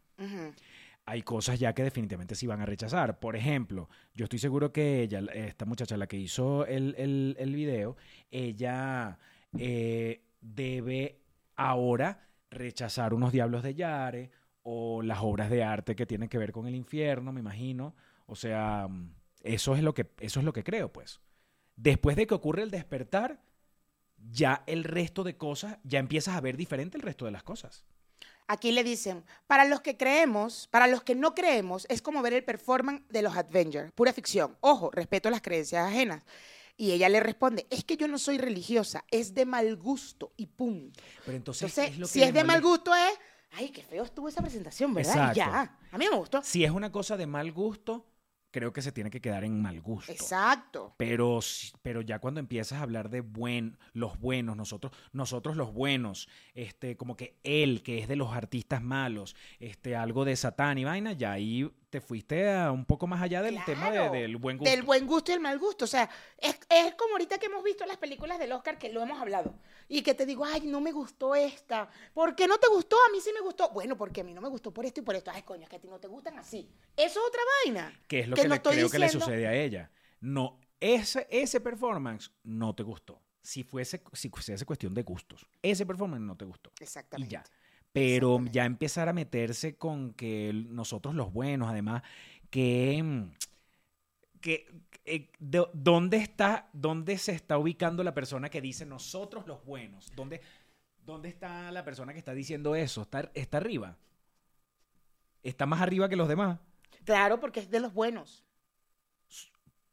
hay cosas ya que definitivamente sí van a rechazar. Por ejemplo, yo estoy seguro que ella, esta muchacha, la que hizo el, el- el video, ella eh, debe ahora rechazar unos diablos de Yare o las obras de arte que tienen que ver con el infierno, me imagino. O sea, mm, eso es lo que, eso es lo que creo, pues. Después de que ocurre el despertar, ya el resto de cosas, ya empiezas a ver diferente el resto de las cosas. Aquí le dicen, para los que creemos, para los que no creemos, es como ver el performance de los Avengers, pura ficción. Ojo, respeto las creencias ajenas. Y ella le responde, es que yo no soy religiosa, es de mal gusto y pum. Pero entonces, Entonces, ¿qué es lo que si es de mal gusto es, ay, qué feo estuvo esa presentación, ¿verdad? Y ya. A mí me gustó. Si es una cosa de mal gusto, creo que se tiene que quedar en mal gusto. Exacto. Pero, pero ya cuando empiezas a hablar de buen, los buenos, nosotros, nosotros los buenos, este, como que él, que es de los artistas malos, este, algo de Satán y vaina, ya ahí te fuiste a un poco más allá del tema de- Claro, del buen gusto. Del buen gusto y el mal gusto. O sea, es, es como ahorita que hemos visto las películas del Oscar que lo hemos hablado. Y que te digo, ay, no me gustó esta. ¿Por qué no te gustó? A mí sí me gustó. Bueno, porque a mí no me gustó por esto y por esto. Ay, coño, es que a ti no te gustan así. Eso es otra vaina. que es lo que que, le- creo que le diciendo- sucede a ella. No, ese, ese performance no te gustó. Si fuese, si fuese cuestión de gustos, ese performance no te gustó. Y Exactamente. ya. Pero ya empezar a meterse con que nosotros los buenos, además, que, mm, que eh, de- ¿dónde está, dónde se está ubicando la persona que dice nosotros los buenos? ¿Dónde, dónde está la persona que está diciendo eso? ¿Está, está arriba? ¿Está más arriba que los demás? Claro, porque es de los buenos.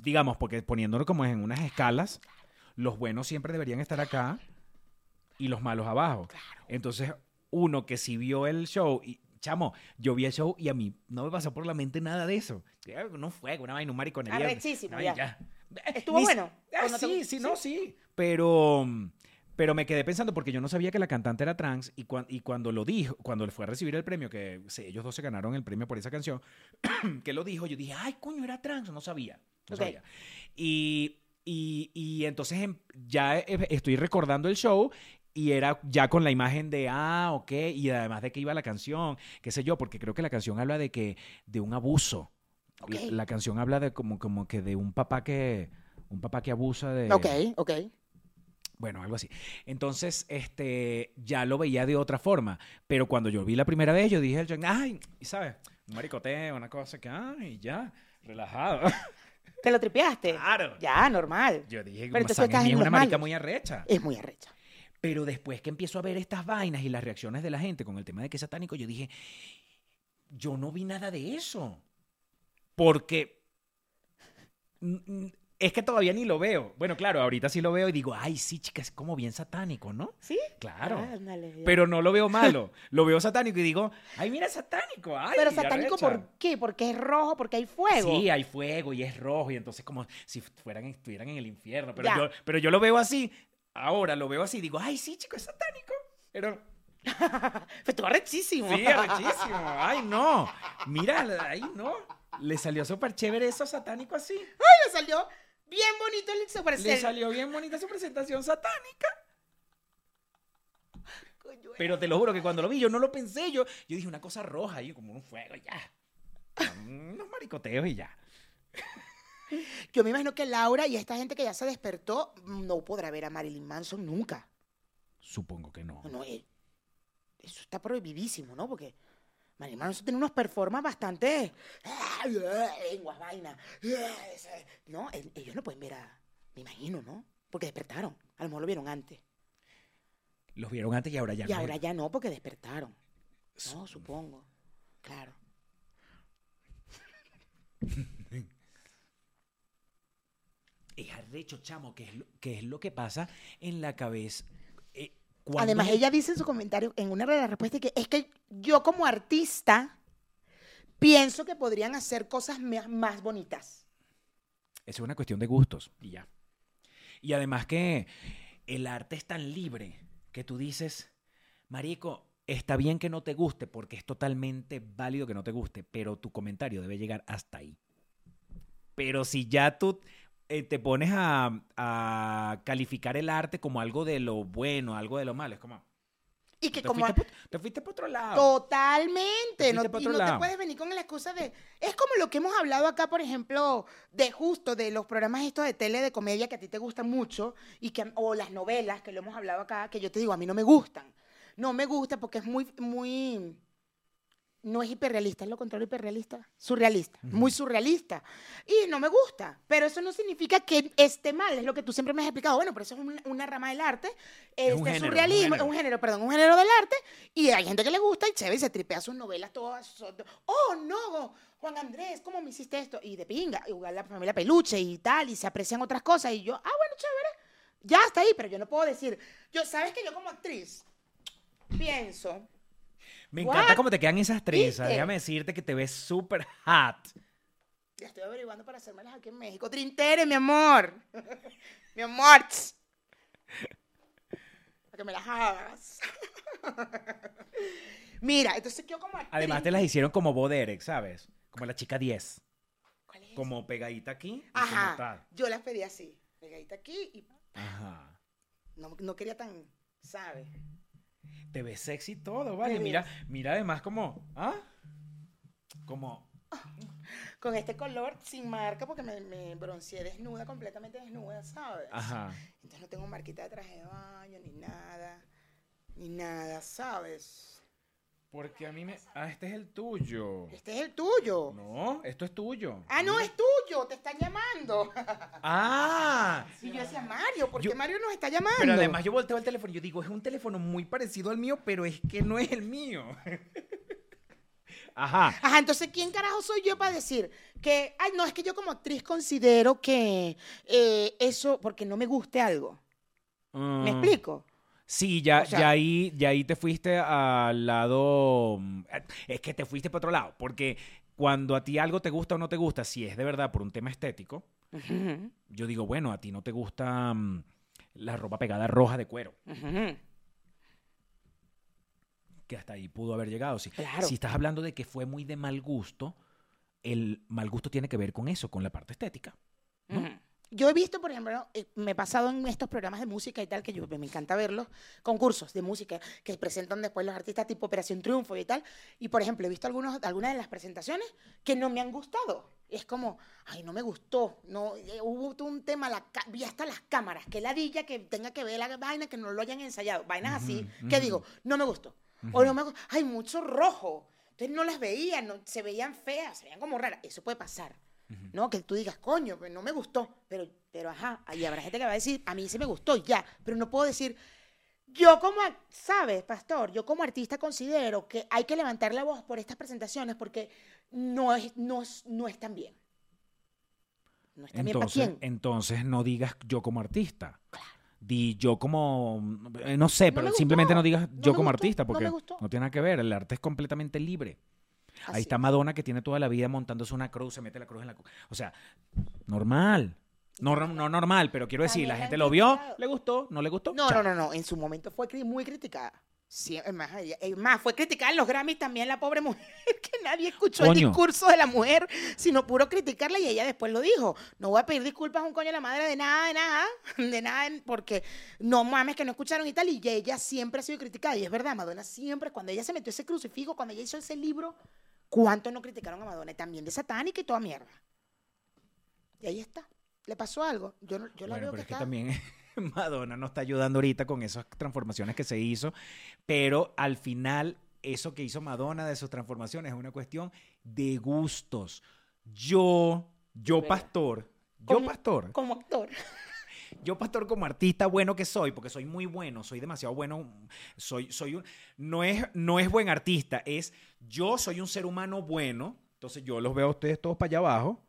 digamos, porque poniéndolo como en unas escalas, los buenos siempre deberían estar acá y los malos abajo. Entonces, uno que si vio el show y chamo, yo vi el show y a mí no me pasó por la mente nada de eso. Eh, No fue una vaina, un mariconería. Arrechísimo, ya. Eh, ¿Estuvo ni- bueno? Ah, ¿O no te sí, sí, no, sí. Pero, pero me quedé pensando porque yo no sabía que la cantante era trans y, cuan- y cuando lo dijo, cuando le fue a recibir el premio, que se- ellos dos se ganaron el premio por esa canción, <clears throat> que lo dijo, yo dije, ay, coño, era trans, no sabía. No sabía. Y, y, y entonces em- ya e- estoy recordando el show y era ya con la imagen de, ah, ok, y además de que iba la canción, qué sé yo, porque creo que la canción habla de que, de un abuso. Ok. La, la canción habla de como, como que de un papá que, un papá que abusa de... Ok, ok. Bueno, algo así. Entonces, este, ya lo veía de otra forma. Pero cuando yo vi la primera vez, yo dije, ay, y sabes, un maricoteo, una cosa que, ay, ya, relajado. ¿Te lo tripeaste? Claro. Ya, normal. Yo dije, Pero entonces es una marica malos. muy arrecha. Es muy arrecha. Pero después que empiezo a ver estas vainas y las reacciones de la gente con el tema de que es satánico, yo dije, yo no vi nada de eso. Porque es que todavía ni lo veo. Bueno, claro, ahorita sí lo veo y digo, ay, sí, chica, es como bien satánico, ¿no? ¿Sí? Claro. Ándale, ya. Pero no lo veo malo. Lo veo satánico y digo, ay, mira, satánico. Ay, Pero satánico, arrecha". ¿por qué? Porque es rojo, porque hay fuego. Sí, hay fuego y es rojo y entonces como si fueran, estuvieran en el infierno. Pero Ya. yo, pero yo lo veo así, ahora lo veo así y digo, ay, sí, chico, es satánico. Pero <laughs> estuvo arrechísimo. sí, arrechísimo. Ay, no. Mira, ay, no. Le salió súper chévere eso satánico así. Le salió bien bonito el super Le salió bien bonita su presentación satánica. Pero te lo juro que cuando lo vi, yo no lo pensé. Yo, yo dije una cosa roja ahí, como un fuego, ya. Unos maricoteos y ya. Yo me imagino que Laura y esta gente que ya se despertó no podrá ver a Marilyn Manson nunca. Supongo que no. No, no, eh, eso está prohibidísimo, ¿no? Porque Marilyn Manson tiene unos performances bastante... Lenguas, vaina. No, el- ellos no pueden ver a... Me imagino, ¿no? Porque despertaron. A lo mejor lo vieron antes. Los vieron antes y ahora ya Y no. ahora ya no, porque despertaron. No, supongo. Claro. <laughs> Es arrecho, chamo, que es lo, que es lo que pasa en la cabeza. Eh, cuando Además, ella dice en su comentario, en una de las respuestas, que es que yo como artista pienso que podrían hacer cosas más bonitas. Eso es una cuestión de gustos y ya. Y además que el arte es tan libre que tú dices, Marico, está bien que no te guste porque es totalmente válido que no te guste, pero tu comentario debe llegar hasta ahí. Pero si ya tú eh, te pones a, a calificar el arte como algo de lo bueno, algo de lo malo, es como... Y que Te como... fuiste, te fuiste por otro lado. Totalmente. Te No, y no te puedes venir con la excusa de... Es como lo que hemos hablado acá, por ejemplo, de justo, de los programas estos de tele de comedia que a ti te gustan mucho, y que, o las novelas que lo hemos hablado acá, que yo te digo, a mí no me gustan. No me gusta porque es muy, muy... No es hiperrealista, es lo contrario hiperrealista. Surrealista, muy surrealista. Y no me gusta. Pero eso no significa que esté mal, es lo que tú siempre me has explicado. Bueno, pero eso es una, una rama del arte. Es un Este género, un surrealismo, género. un género, perdón, un género del arte. Y hay gente que le gusta y chévere, y se tripea sus novelas todas. Oh, no, Juan Andrés, ¿cómo me hiciste esto? Y de pinga, igual la familia Peluche y tal, y se aprecian otras cosas. Y yo, ah, bueno, chévere. Ya está ahí, pero yo no puedo decir. Yo, ¿sabes que yo como actriz pienso Me What? encanta cómo te quedan esas trenzas. ¿Viste? Déjame decirte que te ves súper hot. Ya estoy averiguando para hacérmelas aquí en México. Trintere, mi amor. <laughs> mi amor. Para que me las hagas. <laughs> Mira, entonces yo como actriz- Además te las hicieron como Bo Derek, ¿sabes? Como la chica 10. ¿Cuál es? Como pegadita aquí y Ajá. tal. Yo las pedí así. Pegadita aquí y Ajá. no, no quería tan, ¿sabes? Te ves sexy todo, ¿vale? Mira, mira además como... ¿Ah? Como... Con este color sin marca porque me, me bronceé desnuda, completamente desnuda, ¿sabes? Ajá. Entonces no tengo marquita de traje de baño, ni nada. Ni nada, ¿sabes? Porque a mí me... Ah, este es el tuyo. Este es el tuyo. No, esto es tuyo. Ah, no, es tuyo, te están llamando. <laughs> Ah. Y yo decía, Mario, ¿por qué Yo- Mario nos está llamando? Pero además yo volteo el teléfono y yo digo, es un teléfono muy parecido al mío, pero es que no es el mío. <laughs> Ajá. Ajá, entonces, ¿quién carajo soy yo para decir que, ay, no, es que yo como actriz considero que eh, eso, porque no me guste algo? ¿Me Mm, explico? Sí, ya, O sea- ya, ahí, ya ahí te fuiste al lado... mm, Es que te fuiste para otro lado, porque cuando a ti algo te gusta o no te gusta, si es de verdad por un tema estético, yo digo, bueno, a ti no te gusta mm, la ropa pegada roja de cuero, que hasta ahí pudo haber llegado. Si, Claro. si estás hablando de que fue muy de mal gusto, el mal gusto tiene que ver con eso, con la parte estética. Yo he visto, por ejemplo, eh, me he pasado en estos programas de música y tal, que yo me encanta verlos, concursos de música que presentan después los artistas tipo Operación Triunfo y tal. Y, por ejemplo, he visto algunos, algunas de las presentaciones que no me han gustado. Es como, ay, no me gustó. No, eh, hubo un tema, la, vi hasta las cámaras, que ladilla que tenga que ver la vaina, que no lo hayan ensayado. Vainas así, Ujú, que ujú. digo, no me gustó. O no me gustó, ay, mucho rojo. Entonces no las veía, no, se veían feas, se veían como raras. Eso puede pasar. ¿No? Que tú digas, coño, pues no me gustó, pero, pero ajá, ahí habrá gente que va a decir, a mí sí me gustó, ya, pero no puedo decir, yo como, ¿sabes, pastor? Yo como artista considero que hay que levantar la voz por estas presentaciones porque no, es, no, es- no están bien. No están bien para Entonces, quién. entonces no digas yo como artista. Di yo como, eh, no sé, No pero me simplemente no digas no yo como gustó, artista, no porque no, gustó. tiene nada que ver. El arte es completamente libre. Así Ahí está es. Madonna que tiene toda la vida montándose una cruz, se mete la cruz en la cruz. O sea, normal. No, no normal, pero quiero decir, la gente lo vio, le gustó, no le gustó. No, chao. no, no, no, en su momento fue muy criticada. Sí, es más, es más, fue criticada en los Grammys también la pobre mujer, <laughs> que nadie escuchó el discurso de la mujer, sino puro criticarla y ella después lo dijo. No voy a pedir disculpas a un coño de la madre de nada, de nada, <laughs> de nada, porque no mames que no escucharon y tal, y ella siempre ha sido criticada. Y es verdad, Madonna siempre, cuando ella se metió ese crucifijo, cuando ella hizo ese libro, ¿cuántos no criticaron a Madonna? Y también de satánica y toda mierda. Y ahí está. ¿Le pasó algo? Yo, no- yo la Bueno, veo pero que es que también <laughs> Madonna no está ayudando ahorita con esas transformaciones que se hizo, pero al final eso que hizo Madonna de sus transformaciones es una cuestión de gustos. Yo, yo pastor, yo Como- pastor, Como actor. Yo pastor como artista bueno que soy, porque soy muy bueno, soy demasiado bueno, soy, soy un, no es, no es buen artista, es yo soy un ser humano bueno, entonces yo los veo a ustedes todos para allá abajo,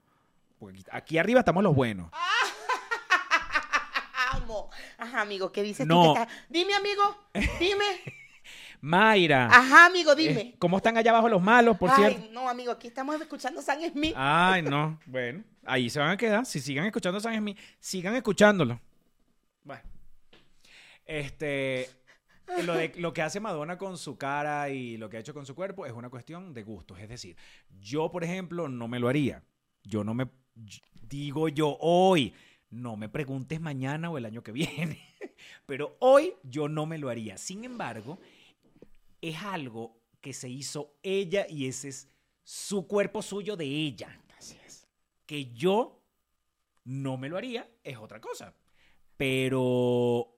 porque aquí- arriba estamos los buenos. <laughs> Ajá, amigo, ¿qué dices No. tú que? Dime, amigo, dime. Mayra. Ajá, amigo, Eh, dime. ¿Cómo están allá abajo los malos, por Ay, cierto? no, amigo, aquí estamos escuchando San Smith. Ay, <laughs> no. Bueno, ahí se van a quedar. Si sigan escuchando San Smith, sigan escuchándolo. Bueno. Este. Lo, de, lo que hace Madonna con su cara y lo que ha hecho con su cuerpo es una cuestión de gustos. Es decir, yo, por ejemplo, no me lo haría. Yo no me. Digo yo hoy. No me preguntes mañana o el año que viene. <laughs> Pero hoy yo no me lo haría. Sin embargo, es algo que se hizo ella y ese es su cuerpo suyo de ella. Así es. Que yo no me lo haría es otra cosa. Pero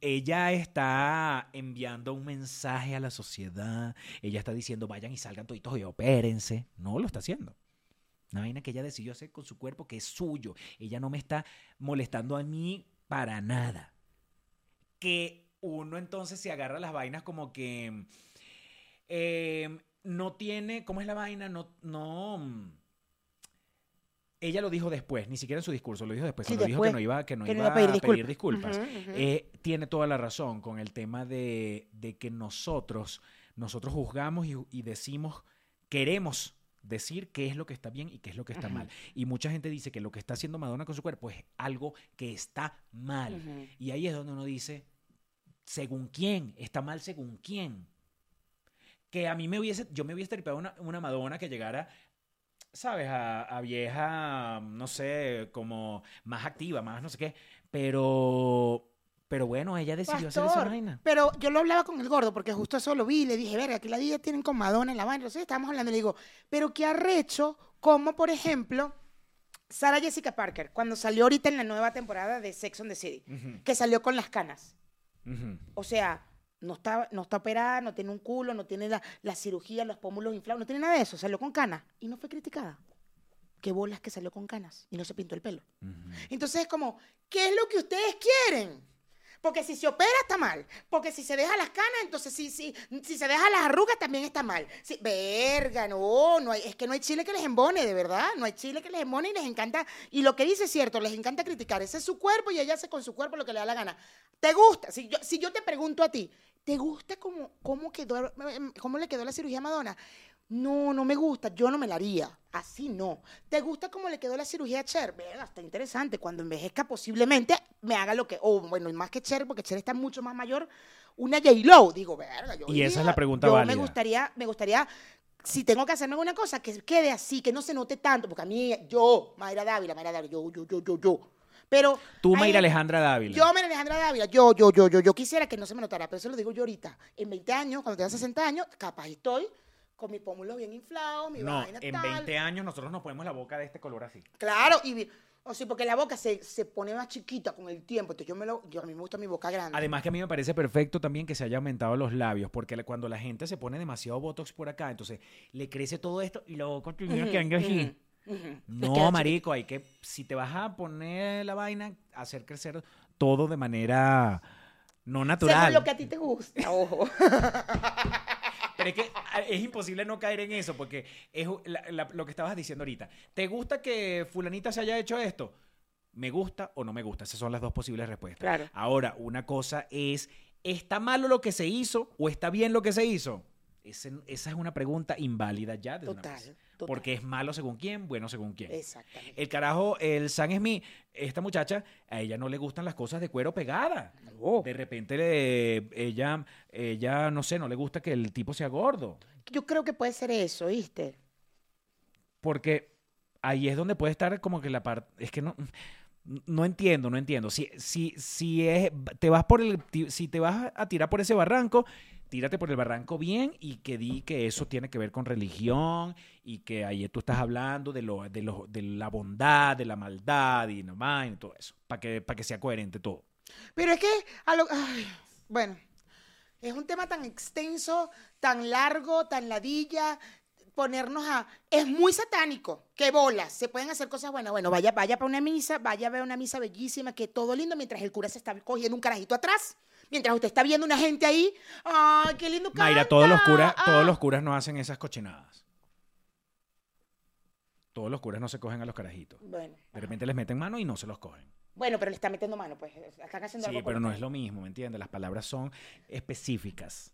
ella está enviando un mensaje a la sociedad. Ella está diciendo, vayan y salgan toditos y opérense. No lo está haciendo. Una vaina que ella decidió hacer con su cuerpo que es suyo. Ella no me está molestando a mí para nada. Que uno entonces se agarra las vainas como que eh, no tiene, ¿cómo es la vaina? No, no. mm, Ella lo dijo después, ni siquiera en su discurso, lo dijo después. Sí, cuando dijo después, que no iba, que no que iba a pedir disculpas. Eh, tiene toda la razón con el tema de, de que nosotros nosotros juzgamos y, y decimos, queremos decir qué es lo que está bien y qué es lo que está mal. Y mucha gente dice que lo que está haciendo Madonna con su cuerpo es algo que está mal. Y ahí es donde uno dice, ¿según quién? ¿Está mal según quién? Que a mí me hubiese, yo me hubiese tripado una, una Madonna que llegara, ¿sabes? A, a vieja, no sé, como más activa, más no sé qué. Pero, pero bueno, ella decidió hacer esa Pastor, vaina. Pero yo lo hablaba con el gordo porque justo eso lo vi y le dije, verga, que la vida tienen con Madonna en la vaina. Entonces estábamos hablando y le digo, pero qué arrecho, como por ejemplo, Sarah Jessica Parker, cuando salió ahorita en la nueva temporada de Sex on the City, que salió con las canas. O sea, no está, no está operada, no tiene un culo, no tiene la, la cirugía, los pómulos inflados, no tiene nada de eso. Salió con canas y no fue criticada. Qué bolas que salió con canas y no se pintó el pelo. Entonces es como, ¿qué es lo que ustedes quieren? Porque si se opera está mal. Porque si se deja las canas, entonces sí, sí. Si se deja las arrugas también está mal. Sí, verga, no, no hay, es que no hay chile que les embone, de verdad. No hay chile que les embone y les encanta. Y lo que dice es cierto, les encanta criticar. Ese es su cuerpo y ella hace con su cuerpo lo que le da la gana. ¿Te gusta? Si yo, si yo te pregunto a ti, ¿te gusta cómo, cómo, quedó, cómo le quedó la cirugía a Madonna? No, no me gusta, yo no me la haría. Así no. ¿Te gusta cómo le quedó la cirugía a Cher? Verga, está interesante. Cuando envejezca posiblemente me haga lo que... O bueno, y más que Cher, porque Cher está mucho más mayor, una J-Lo. Digo, verga, yo Y esa es la pregunta yo válida. me gustaría, me gustaría, si tengo que hacerme una cosa, que quede así, que no se note tanto. Porque a mí, yo, Mayra Dávila, Mayra Dávila, yo, yo, yo, yo, yo. Pero... Tú, Mayra Alejandra Dávila. yo, María Alejandra Dávila, yo, yo, yo, yo, yo quisiera que no se me notara, pero eso lo digo yo ahorita. En 20 años, cuando tenga 60 años, capaz estoy con mi pómulo bien inflado, mi no, vaina en tal. 20 años nosotros nos ponemos la boca de este color así. Claro, y o sí, porque la boca se, se pone más chiquita con el tiempo. Entonces yo me lo, yo a mí me gusta mi boca grande. Además que a mí me parece perfecto también que se haya aumentado los labios, porque cuando la gente se pone demasiado botox por acá, entonces le crece todo esto y luego continúa Ujú, quedando así. No, marico, hay que, si te vas a poner la vaina, hacer crecer todo de manera no natural. Según lo que a ti te gusta, ojo. <laughs> Pero es que ah, es imposible no caer en eso, porque es la- la- lo que estabas diciendo ahorita. ¿Te gusta que fulanita se haya hecho esto? ¿Me gusta o no me gusta? Esas son las dos posibles respuestas. Claro. Ahora, una cosa es, ¿está malo lo que se hizo o está bien lo que se hizo? Ese- esa es una pregunta inválida ya una Total, vez. Total. Porque es malo según quién, bueno según quién. Exactamente. El carajo, el Sam Smith, esta muchacha, a ella no le gustan las cosas de cuero pegada. No. De repente le- ella, ella, no sé, no le gusta que el tipo sea gordo. Yo creo que puede ser eso, ¿viste? Porque ahí es donde puede estar como que la parte. Es que no. No entiendo, no entiendo. Si, si, si es, te vas por el, si te vas a tirar por ese barranco, tírate por el barranco bien y que di que eso tiene que ver con religión y que ahí tú estás hablando de lo, de lo, de la bondad, de la maldad y no más y todo eso, para que, para que sea coherente todo. Pero es que, a lo- ay, bueno, es un tema tan extenso, tan largo, tan ladilla, ponernos a... Es muy satánico, qué bolas, se pueden hacer cosas buenas. Bueno, vaya, vaya para una misa, vaya a ver una misa bellísima, que todo lindo, mientras el cura se está cogiendo un carajito atrás, mientras usted está viendo una gente ahí, ¡ay, qué lindo Mayra, todos los canta! curas, todos Ah. los curas no hacen esas cochinadas. Todos los curas no se cogen a los carajitos. Bueno, De repente les meten mano y no se los cogen. bueno, pero le está metiendo mano, pues, están haciendo Sí, algo pero no es lo mismo, ¿me entiendes? Las palabras son específicas.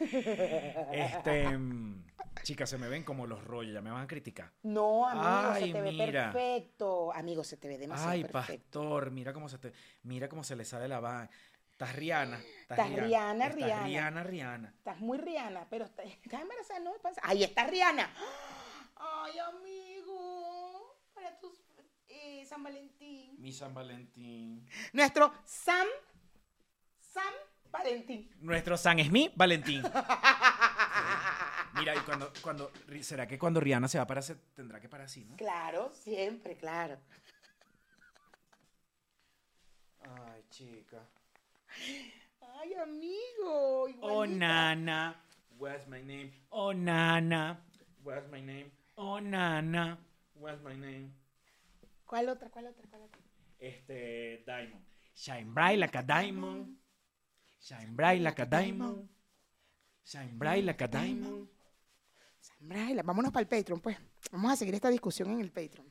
Este, mm, chicas, se me ven como los rollos, ya me van a criticar. No, amigo, Ay, se te ve mira. perfecto. Amigo, se te ve demasiado Ay, perfecto. pastor, mira cómo se te, mira cómo se le sale la vaina. Estás Rihanna. Estás Rihanna, Estás Rihanna. Rihanna, Rihanna. Estás muy Rihanna, pero está- estás embarazada, no. Ahí está Rihanna. Ay, amigo, para tus eh, San Valentín. Mi San Valentín. Nuestro Sam, Sam Valentín. Nuestro San Smith Valentín. Mira, y cuando, cuando, ¿será que cuando Rihanna se va para ese, tendrá que parar así, no? Claro, siempre, claro. Ay, chica. Ay, amigo. Oh, nana. What's my name? Oh, nana. What's my name? Oh, nana. What's my name? ¿Cuál otra? ¿Cuál otra? ¿Cuál otra? Este, Diamond. Shine bright like a diamond. Shine bright like a diamond. Shine bright like a diamond. Sambraila, vámonos para el Patreon, pues. Vamos a seguir esta discusión en el Patreon.